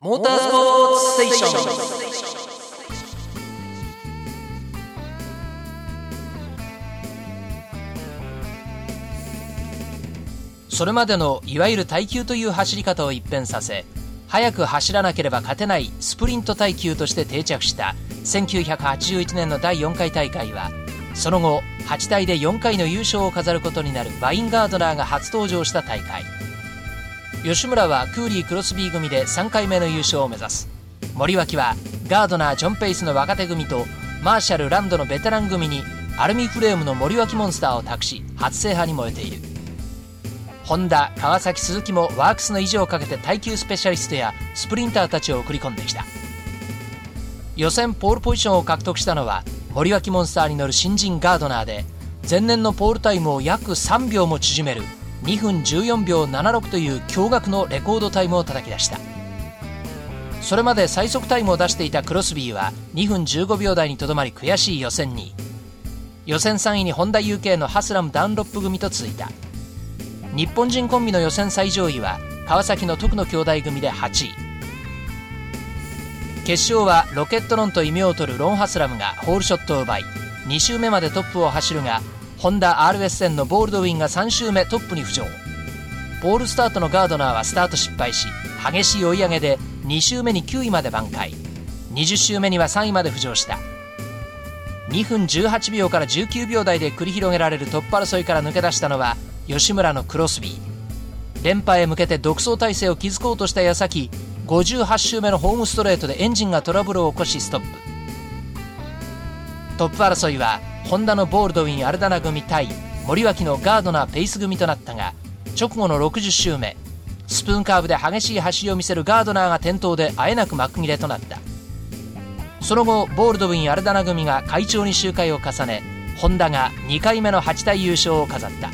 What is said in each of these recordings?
モータースポーツステーション。それまでのいわゆる耐久という走り方を一変させ速く走らなければ勝てないスプリント耐久として定着した1981年の第4回大会はその後8台で4回の優勝を飾ることになるバインガードナーが初登場した大会。吉村はクーリー・クロスビー組で3回目の優勝を目指す。森脇はガードナージョン・ペイスの若手組とマーシャル・ランドのベテラン組にアルミフレームの森脇モンスターを託し初制覇に燃えている。ホンダ川崎鈴木もワークスの維持をかけて耐久スペシャリストやスプリンターたちを送り込んできた。予選ポールポジションを獲得したのは森脇モンスターに乗る新人ガードナーで前年のポールタイムを約3秒も縮める2分14秒76という驚愕のレコードタイムを叩き出した。それまで最速タイムを出していたクロスビーは2分15秒台にとどまり悔しい予選2位予選3位にホンダ UK のハスラム・ダンロップ組と続いた。日本人コンビの予選最上位は川崎の徳野兄弟組で8位。決勝はロケットロンと異名を取るロン・ハスラムがホールショットを奪い2周目までトップを走るがホンダ RS1000 のボールドウィンが3周目トップに浮上。ポールスタートのガードナーはスタート失敗し激しい追い上げで2周目に9位まで挽回。20周目には3位まで浮上した。2分18秒から19秒台で繰り広げられるトップ争いから抜け出したのは吉村のクロスビー。連覇へ向けて独走体制を築こうとした矢先58周目のホームストレートでエンジンがトラブルを起こしストップ。トップ争いはホンダのボールドウィン・アルダナ組対森脇のガードナー・ペース組となったが直後の60周目スプーンカーブで激しい走りを見せるガードナーが転倒であえなく幕切れとなった。その後ボールドウィン・アルダナ組が快調に周回を重ねホンダが2回目の8体優勝を飾った。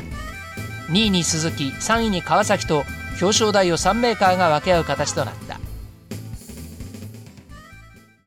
2位に鈴木3位に川崎と表彰台を3メーカーが分け合う形となった。